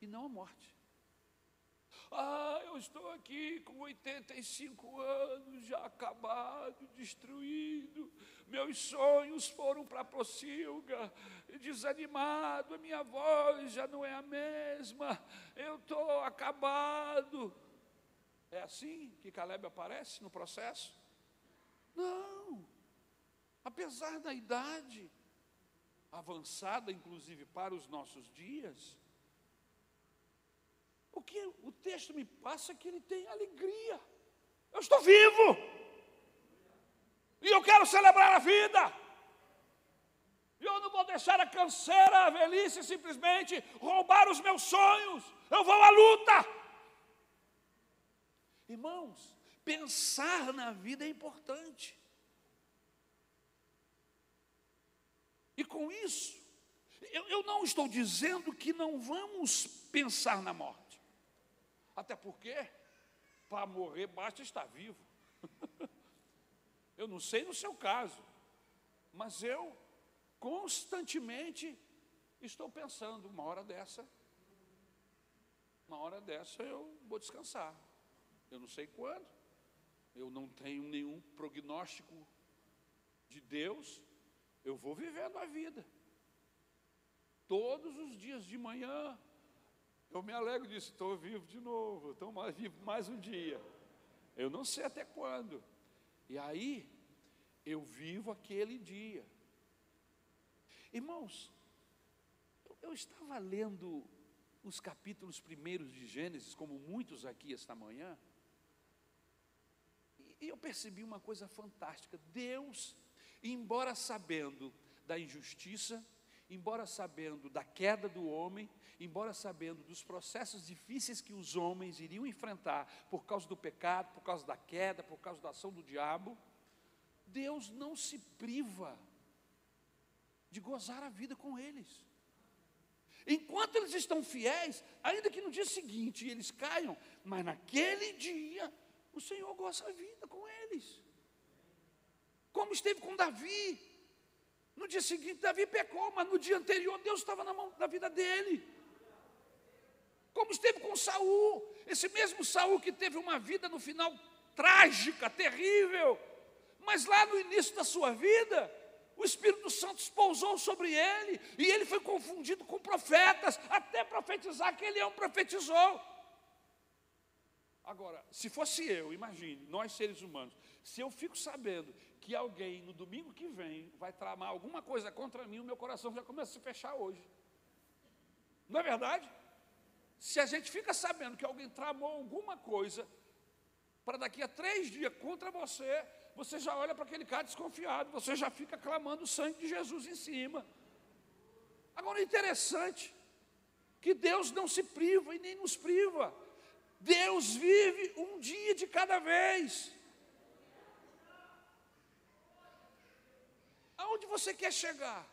e não a morte. Ah, eu estou aqui com 85 anos, já acabado, destruído. Meus sonhos foram para a pocilga, desanimado, a minha voz já não é a mesma. Eu estou acabado. É assim que Caleb aparece no processo? Não. Apesar da idade avançada, inclusive para os nossos dias, o que o texto me passa é que ele tem alegria. Eu estou vivo. E eu quero celebrar a vida. E eu não vou deixar a canseira, a velhice simplesmente roubar os meus sonhos. Eu vou à luta. Irmãos, pensar na vida é importante. E com isso, eu, eu, não estou dizendo que não vamos pensar na morte. Até porque, para morrer, basta estar vivo. eu não sei no seu caso, mas eu constantemente estou pensando, uma hora dessa, uma hora dessa eu vou descansar. Eu não sei quando, eu não tenho nenhum prognóstico de Deus, eu vou vivendo a vida. Todos os dias de manhã, eu me alegro disso, estou vivo de novo, estou mais vivo mais um dia. Eu não sei até quando. E aí, eu vivo aquele dia. Irmãos, eu estava lendo os capítulos primeiros de Gênesis, como muitos aqui esta manhã, e eu percebi uma coisa fantástica: Deus, embora sabendo da injustiça, embora sabendo da queda do homem, embora sabendo dos processos difíceis que os homens iriam enfrentar por causa do pecado, por causa da queda, por causa da ação do diabo, Deus não se priva de gozar a vida com eles. Enquanto eles estão fiéis, ainda que no dia seguinte eles caiam, mas naquele dia o Senhor gosta da vida com eles. Como esteve com Davi. No dia seguinte, Davi pecou, mas no dia anterior, Deus estava na mão da vida dele. Como esteve com Saul, esse mesmo Saul que teve uma vida no final trágica, terrível, mas lá no início da sua vida, o Espírito Santo pousou sobre ele, e ele foi confundido com profetas, até profetizar que ele é um profetizou. Agora, se fosse eu, imagine, nós seres humanos, se eu fico sabendo que alguém no domingo que vem vai tramar alguma coisa contra mim, o meu coração já começa a se fechar hoje. Não é verdade? Se a gente fica sabendo que alguém tramou alguma coisa para daqui a três dias contra você, você já olha para aquele cara desconfiado, você já fica clamando o sangue de Jesus em cima. Agora é interessante que Deus não se priva e nem nos priva. Deus vive um dia de cada vez. Aonde você quer chegar?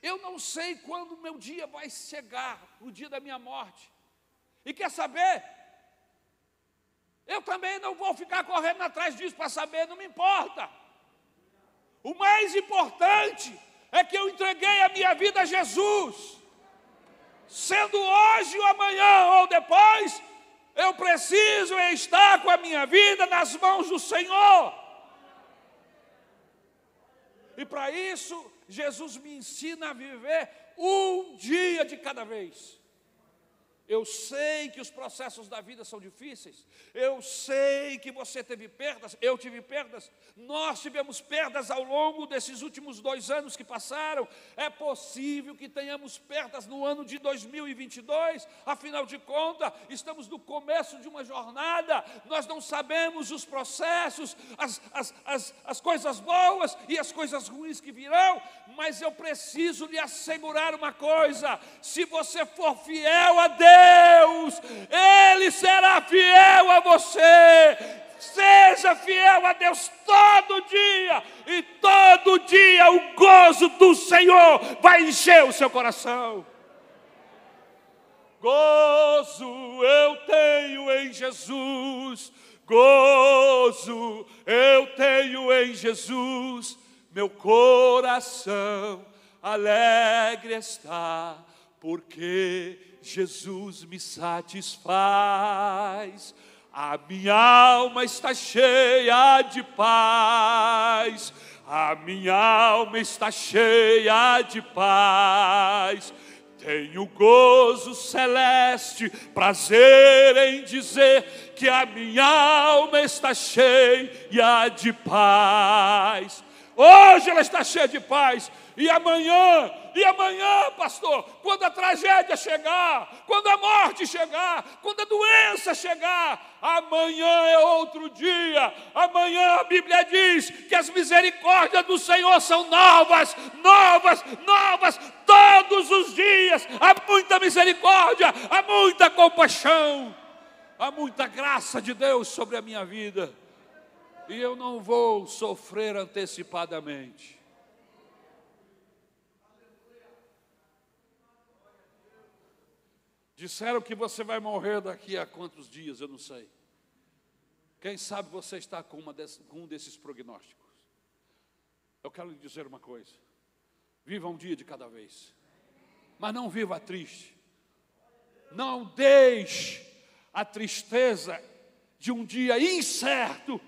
Eu não sei quando o meu dia vai chegar, o dia da minha morte. E quer saber? Eu também não vou ficar correndo atrás disso para saber, não me importa. O mais importante é que eu entreguei a minha vida a Jesus sendo hoje ou amanhã ou depois, eu preciso estar com a minha vida nas mãos do Senhor. E para isso, Jesus me ensina a viver um dia de cada vez. Eu sei que os processos da vida são difíceis. Eu sei que você teve perdas, eu tive perdas. Nós tivemos perdas ao longo desses últimos dois anos que passaram. É possível que tenhamos perdas no ano de 2022. Afinal de contas, estamos no começo de uma jornada. Nós não sabemos os processos, as, as, as, as coisas boas e as coisas ruins que virão. Mas eu preciso lhe assegurar uma coisa: se você for fiel a Deus, Deus, Ele será fiel a você. Seja fiel a Deus todo dia, e todo dia o gozo do Senhor vai encher o seu coração. Gozo eu tenho em Jesus, gozo eu tenho em Jesus, meu coração alegre está, porque Jesus me satisfaz. A minha alma está cheia de paz. A minha alma está cheia de paz. Tenho gozo celeste, prazer em dizer que a minha alma está cheia de paz. Hoje ela está cheia de paz, e amanhã, e amanhã, pastor, quando a tragédia chegar, quando a morte chegar, quando a doença chegar, amanhã é outro dia. Amanhã a Bíblia diz que as misericórdias do Senhor são novas, novas, novas, todos os dias. Há muita misericórdia, há muita compaixão, há muita graça de Deus sobre a minha vida. E eu não vou sofrer antecipadamente. Disseram que você vai morrer daqui a quantos dias, eu não sei. Quem sabe você está com, desse, com um desses prognósticos. Eu quero lhe dizer uma coisa: viva um dia de cada vez, mas não viva triste. Não deixe a tristeza de um dia incerto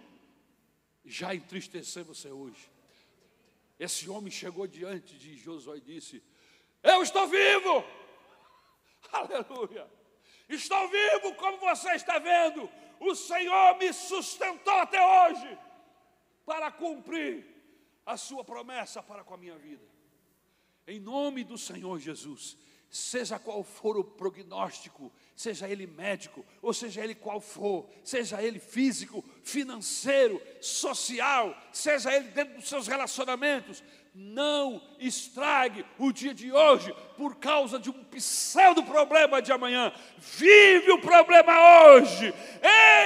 já entristecer você hoje. Esse homem chegou diante de Josué e disse: Eu estou vivo. Aleluia. Estou vivo como você está vendo. O Senhor me sustentou até hoje para cumprir a sua promessa para com a minha vida. Em nome do Senhor Jesus, seja qual for o prognóstico, seja ele médico, ou seja ele qual for, seja ele físico, financeiro, social, seja ele dentro dos seus relacionamentos, não estrague o dia de hoje por causa de um pseudo problema de amanhã. Vive o problema hoje.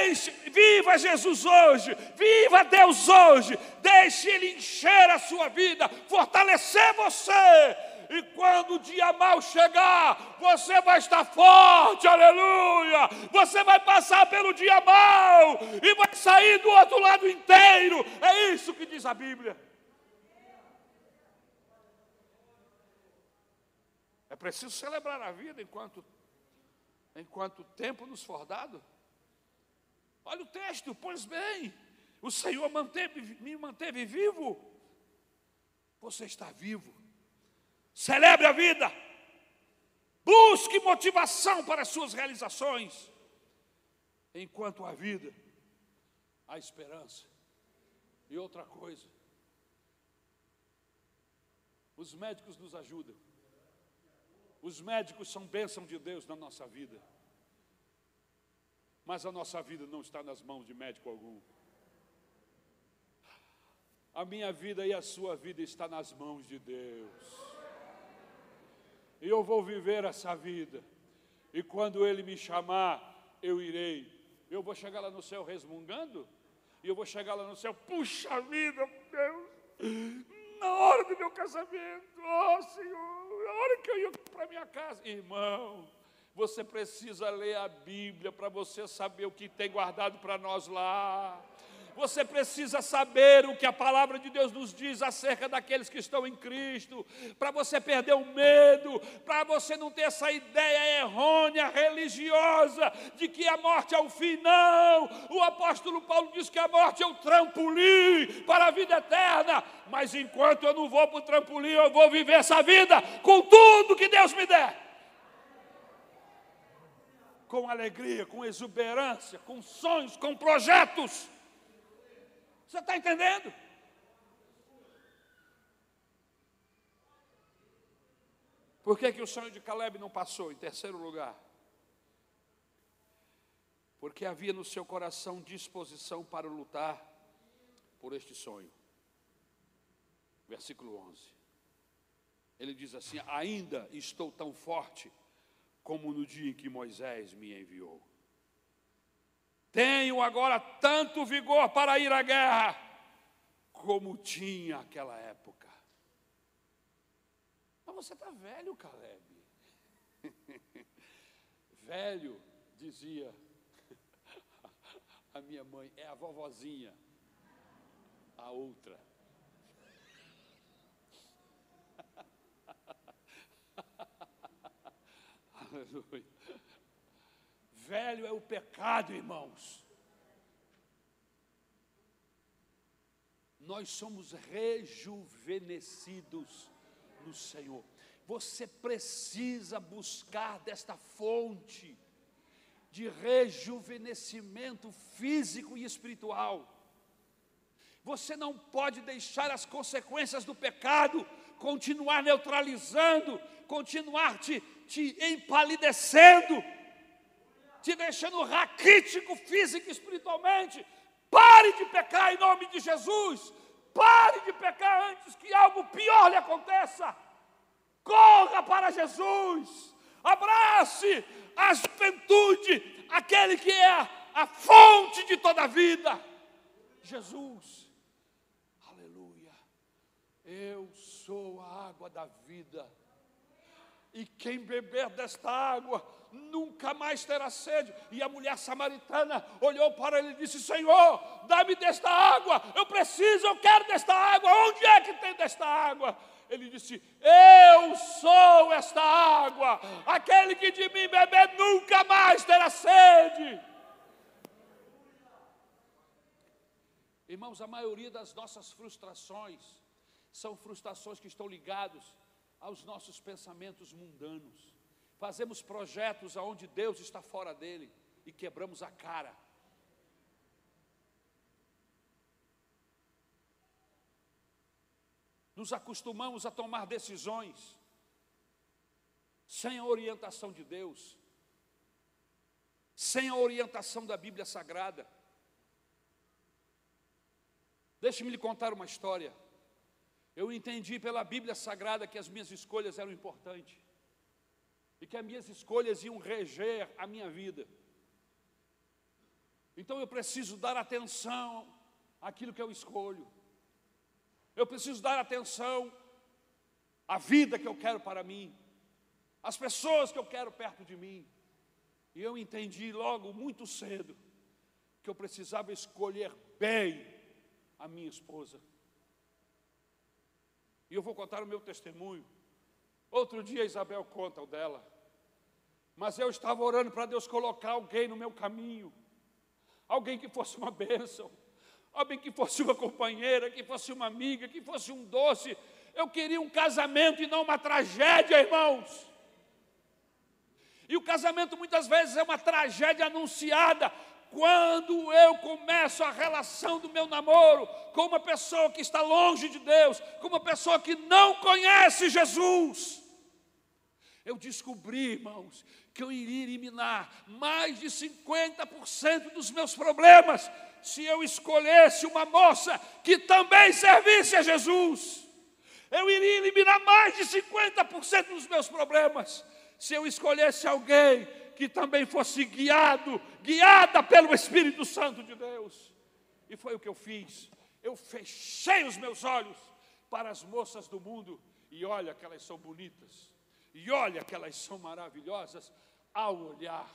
Enche, viva Jesus hoje. Viva Deus hoje. Deixe Ele encher a sua vida, fortalecer você. E quando o dia mal chegar, você vai estar forte, aleluia. Você vai passar pelo dia mal e vai sair do outro lado inteiro. É isso que diz a Bíblia. Preciso celebrar a vida enquanto, enquanto o tempo nos for dado. Olha o texto, pois bem, o Senhor manteve, me manteve vivo. Você está vivo. Celebre a vida. Busque motivação para as suas realizações. Enquanto há vida, há esperança. E outra coisa, os médicos nos ajudam. Os médicos são bênção de Deus na nossa vida. Mas a nossa vida não está nas mãos de médico algum. A minha vida e a sua vida está nas mãos de Deus. E eu vou viver essa vida. E quando Ele me chamar, eu irei. Eu vou chegar lá no céu resmungando. E eu vou chegar lá no céu, puxa vida, Deus, na hora do meu casamento, ó oh, Senhor, hora que eu ia para minha casa, irmão, você precisa ler a Bíblia para você saber o que tem guardado para nós lá. Você precisa saber o que a palavra de Deus nos diz acerca daqueles que estão em Cristo, para você perder o medo, para você não ter essa ideia errônea, religiosa, de que a morte é o fim. Não! O apóstolo Paulo diz que a morte é o trampolim para a vida eterna. Mas enquanto eu não vou para o trampolim, eu vou viver essa vida com tudo que Deus me der com alegria, com exuberância, com sonhos, com projetos. Você está entendendo? Por que, que o sonho de Caleb não passou em terceiro lugar? Porque havia no seu coração disposição para lutar por este sonho. Versículo 11. Ele diz assim: Ainda estou tão forte como no dia em que Moisés me enviou. Tenho agora tanto vigor para ir à guerra, como tinha aquela época. Mas você está velho, Caleb. velho, dizia a minha mãe, é a vovozinha, a outra. Aleluia. Velho é o pecado, irmãos. Nós somos rejuvenescidos no Senhor. Você precisa buscar desta fonte de rejuvenescimento físico e espiritual. Você não pode deixar as consequências do pecado continuar neutralizando, continuar te, te empalidecendo, te deixando raquítico físico e espiritualmente. Pare de pecar em nome de Jesus. Pare de pecar antes que algo pior lhe aconteça. Corra para Jesus. Abrace a juventude, aquele que é a, fonte de toda a vida. Jesus. Aleluia. Eu sou a água da vida. E quem beber desta água nunca mais terá sede. E a mulher samaritana olhou para ele e disse: Senhor, dá-me desta água, eu preciso, eu quero desta água, onde é que tem desta água? Ele disse: Eu sou esta água, aquele que de mim beber nunca mais terá sede. Irmãos, a maioria das nossas frustrações são frustrações que estão ligadas aos nossos pensamentos mundanos. Fazemos projetos aonde Deus está fora dele e quebramos a cara. Nos acostumamos a tomar decisões sem a orientação de Deus, sem a orientação da Bíblia Sagrada. Deixe-me lhe contar uma história. Eu entendi pela Bíblia Sagrada que as minhas escolhas eram importantes e que as minhas escolhas iam reger a minha vida. Então eu preciso dar atenção àquilo que eu escolho. Eu preciso dar atenção à vida que eu quero para mim, às pessoas que eu quero perto de mim. E eu entendi logo muito cedo que eu precisava escolher bem a minha esposa. E eu vou contar o meu testemunho. Outro dia Isabel conta o dela. Mas eu estava orando para Deus colocar alguém no meu caminho. Alguém que fosse uma bênção. Alguém que fosse uma companheira, que fosse uma amiga, que fosse um doce. Eu queria um casamento e não uma tragédia, irmãos. E o casamento muitas vezes é uma tragédia anunciada, quando eu começo a relação do meu namoro com uma pessoa que está longe de Deus, com uma pessoa que não conhece Jesus, eu descobri, irmãos, que eu iria eliminar mais de 50% dos meus problemas se eu escolhesse uma moça que também servisse a Jesus. Eu iria eliminar mais de 50% dos meus problemas se eu escolhesse alguém que também fosse guiado, guiada pelo Espírito Santo de Deus. E foi o que eu fiz. Eu fechei os meus olhos para as moças do mundo, e olha que elas são bonitas, e olha que elas são maravilhosas ao olhar.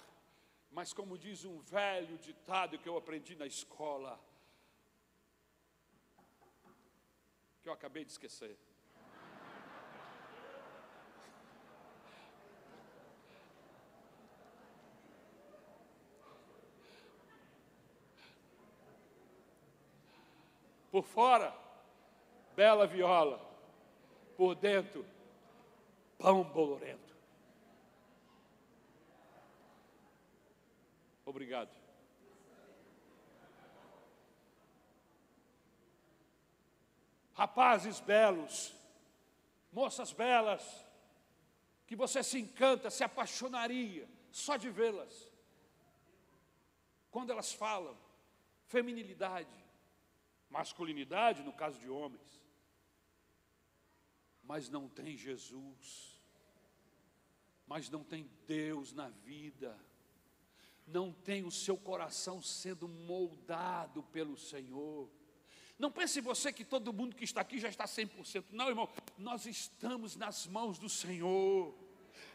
Mas como diz um velho ditado que eu aprendi na escola, que eu acabei de esquecer. Por fora, bela viola. Por dentro, pão bolorento. Obrigado. Rapazes belos, moças belas, que você se encanta, se apaixonaria só de vê-las. Quando elas falam, feminilidade, masculinidade no caso de homens, mas não tem Jesus, mas não tem Deus na vida, não tem o seu coração sendo moldado pelo Senhor. Não pense você que todo mundo que está aqui já está 100%. Não, irmão, nós estamos nas mãos do Senhor.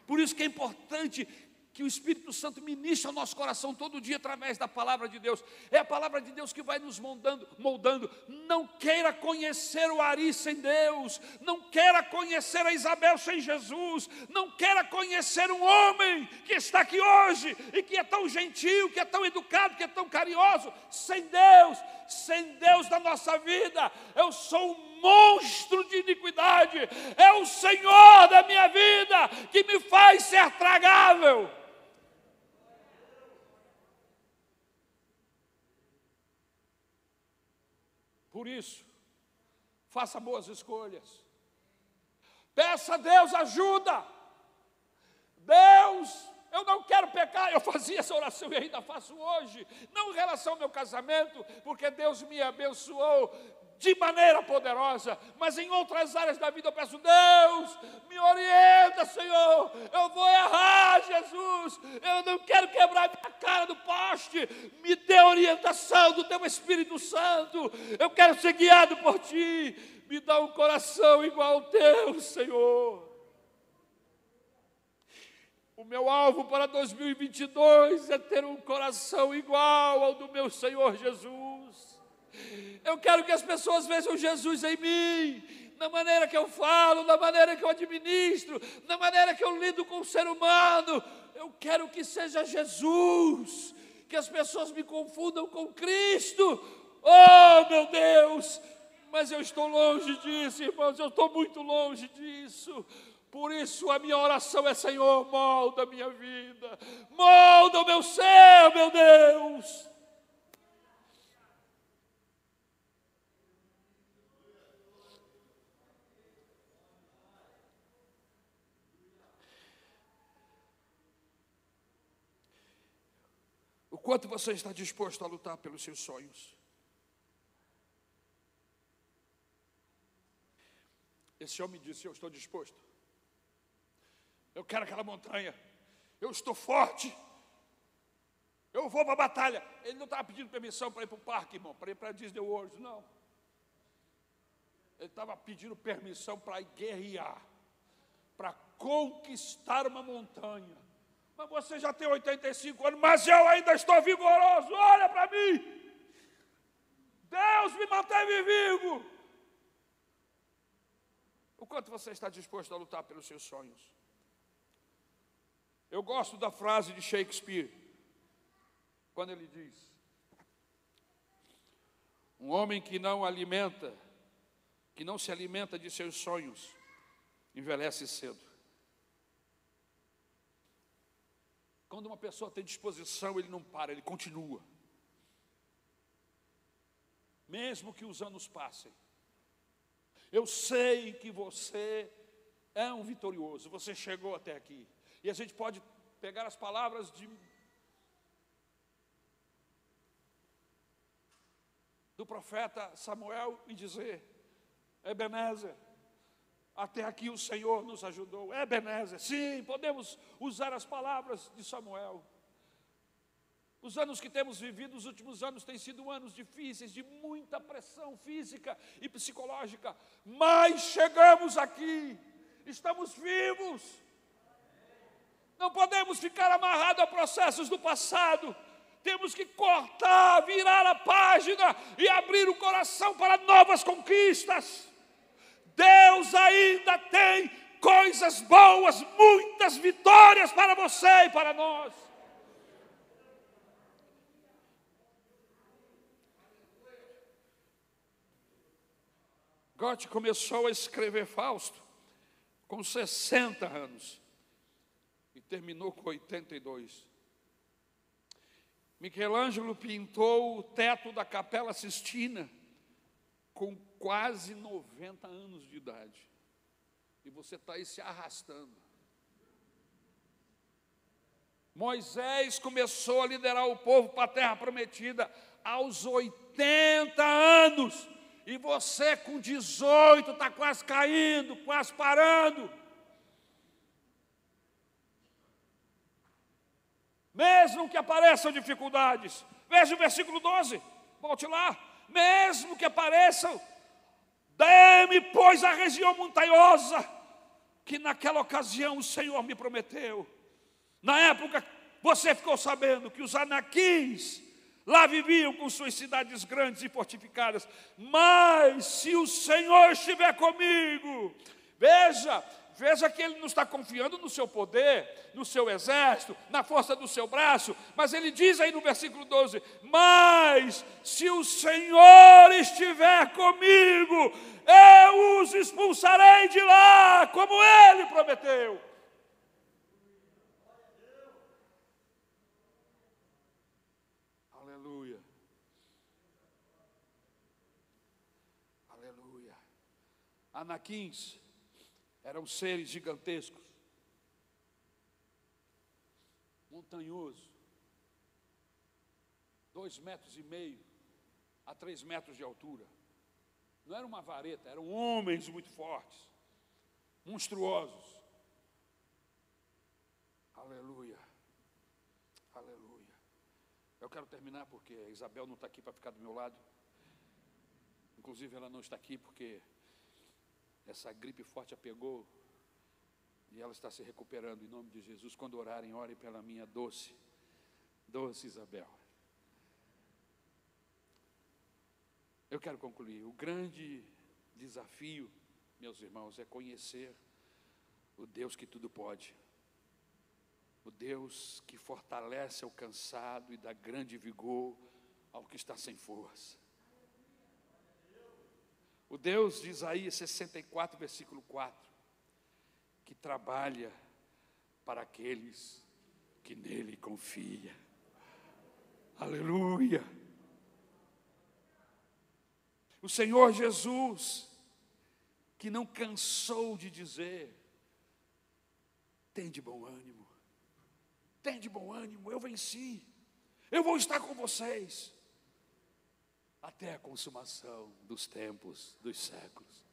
Por isso que é importante que o Espírito Santo ministra ao nosso coração todo dia através da palavra de Deus. É a palavra de Deus que vai nos moldando, moldando. Não queira conhecer o Ari sem Deus, não queira conhecer a Isabel sem Jesus, não queira conhecer um homem que está aqui hoje e que é tão gentil, que é tão educado, que é tão carinhoso, sem Deus, sem Deus na nossa vida. Eu sou um monstro de iniquidade, é o Senhor da minha vida que me faz ser tragável. Por isso, faça boas escolhas. Peça a Deus ajuda. Deus, eu não quero pecar. Eu fazia essa oração e ainda faço hoje. Não em relação ao meu casamento, porque Deus me abençoou de maneira poderosa, mas em outras áreas da vida eu peço, Deus, me orienta, Senhor, eu vou errar, Jesus, eu não quero quebrar minha cara do poste, me dê orientação do Teu Espírito Santo, eu quero ser guiado por Ti, me dá um coração igual ao Teu, Senhor. O meu alvo para 2022 é ter um coração igual ao do meu Senhor Jesus. Eu quero que as pessoas vejam Jesus em mim, na maneira que eu falo, na maneira que eu administro, na maneira que eu lido com o ser humano. Eu quero que seja Jesus, que as pessoas me confundam com Cristo. Oh, meu Deus! Mas eu estou longe disso, irmãos, eu estou muito longe disso. Por isso a minha oração é: Senhor, molda a minha vida, molda o meu ser, meu Deus. Quanto você está disposto a lutar pelos seus sonhos? Esse homem disse: Eu estou disposto. Eu quero aquela montanha. Eu estou forte. Eu vou para a batalha. Ele não estava pedindo permissão para ir para o parque, irmão, para ir para Disney World, não. Ele estava pedindo permissão para guerrear, para conquistar uma montanha. Mas você já tem 85 anos, mas eu ainda estou vigoroso. Olha para mim. Deus me manteve vivo. O quanto você está disposto a lutar pelos seus sonhos? Eu gosto da frase de Shakespeare, quando ele diz: Um homem que não alimenta, que não se alimenta de seus sonhos, envelhece cedo. Quando uma pessoa tem disposição, ele não para, ele continua. Mesmo que os anos passem. Eu sei que você é um vitorioso, você chegou até aqui. E a gente pode pegar as palavras de do profeta Samuel e dizer: Ebenezer, até aqui o Senhor nos ajudou. Benézer. Sim, podemos usar as palavras de Samuel. Os anos que temos vivido, os últimos anos, têm sido anos difíceis, de muita pressão física e psicológica, mas chegamos aqui, estamos vivos. Não podemos ficar amarrados a processos do passado, temos que cortar, virar a página e abrir o coração para novas conquistas. Deus ainda tem coisas boas, muitas vitórias para você e para nós. Goethe começou a escrever Fausto com 60 anos e terminou com 82. Michelangelo pintou o teto da Capela Sistina com quase 90 anos de idade. E você está aí se arrastando. Moisés começou a liderar o povo para a terra prometida aos 80 anos. E você com 18 está quase caindo, quase parando. Mesmo que apareçam dificuldades, veja o versículo 12, volte lá mesmo que apareçam, dê-me, pois, a região montanhosa, que naquela ocasião o Senhor me prometeu. Na época, você ficou sabendo que os anaquins lá viviam com suas cidades grandes e fortificadas, mas se o Senhor estiver comigo, veja, Veja que ele não está confiando no seu poder, no seu exército, na força do seu braço, mas ele diz aí no versículo 12: Mas se o Senhor estiver comigo, eu os expulsarei de lá, como ele prometeu. Aleluia. Aleluia. Anaquins eram seres gigantescos, montanhoso, dois metros e meio a três metros de altura. Não era uma vareta, eram homens muito fortes, monstruosos. Aleluia, aleluia. Eu quero terminar porque a Isabel não está aqui para ficar do meu lado. Inclusive, ela não está aqui porque essa gripe forte a pegou e ela está se recuperando em nome de Jesus. Quando orarem, orem pela minha doce, doce Isabel. Eu quero concluir. O grande desafio, meus irmãos, é conhecer o Deus que tudo pode. O Deus que fortalece ao cansado e dá grande vigor ao que está sem força. O Deus de Isaías 64, versículo 4, que trabalha para aqueles que nele confia. Aleluia. O Senhor Jesus, que não cansou de dizer: tem de bom ânimo, tem de bom ânimo, eu venci, eu vou estar com vocês até a consumação dos tempos, dos séculos.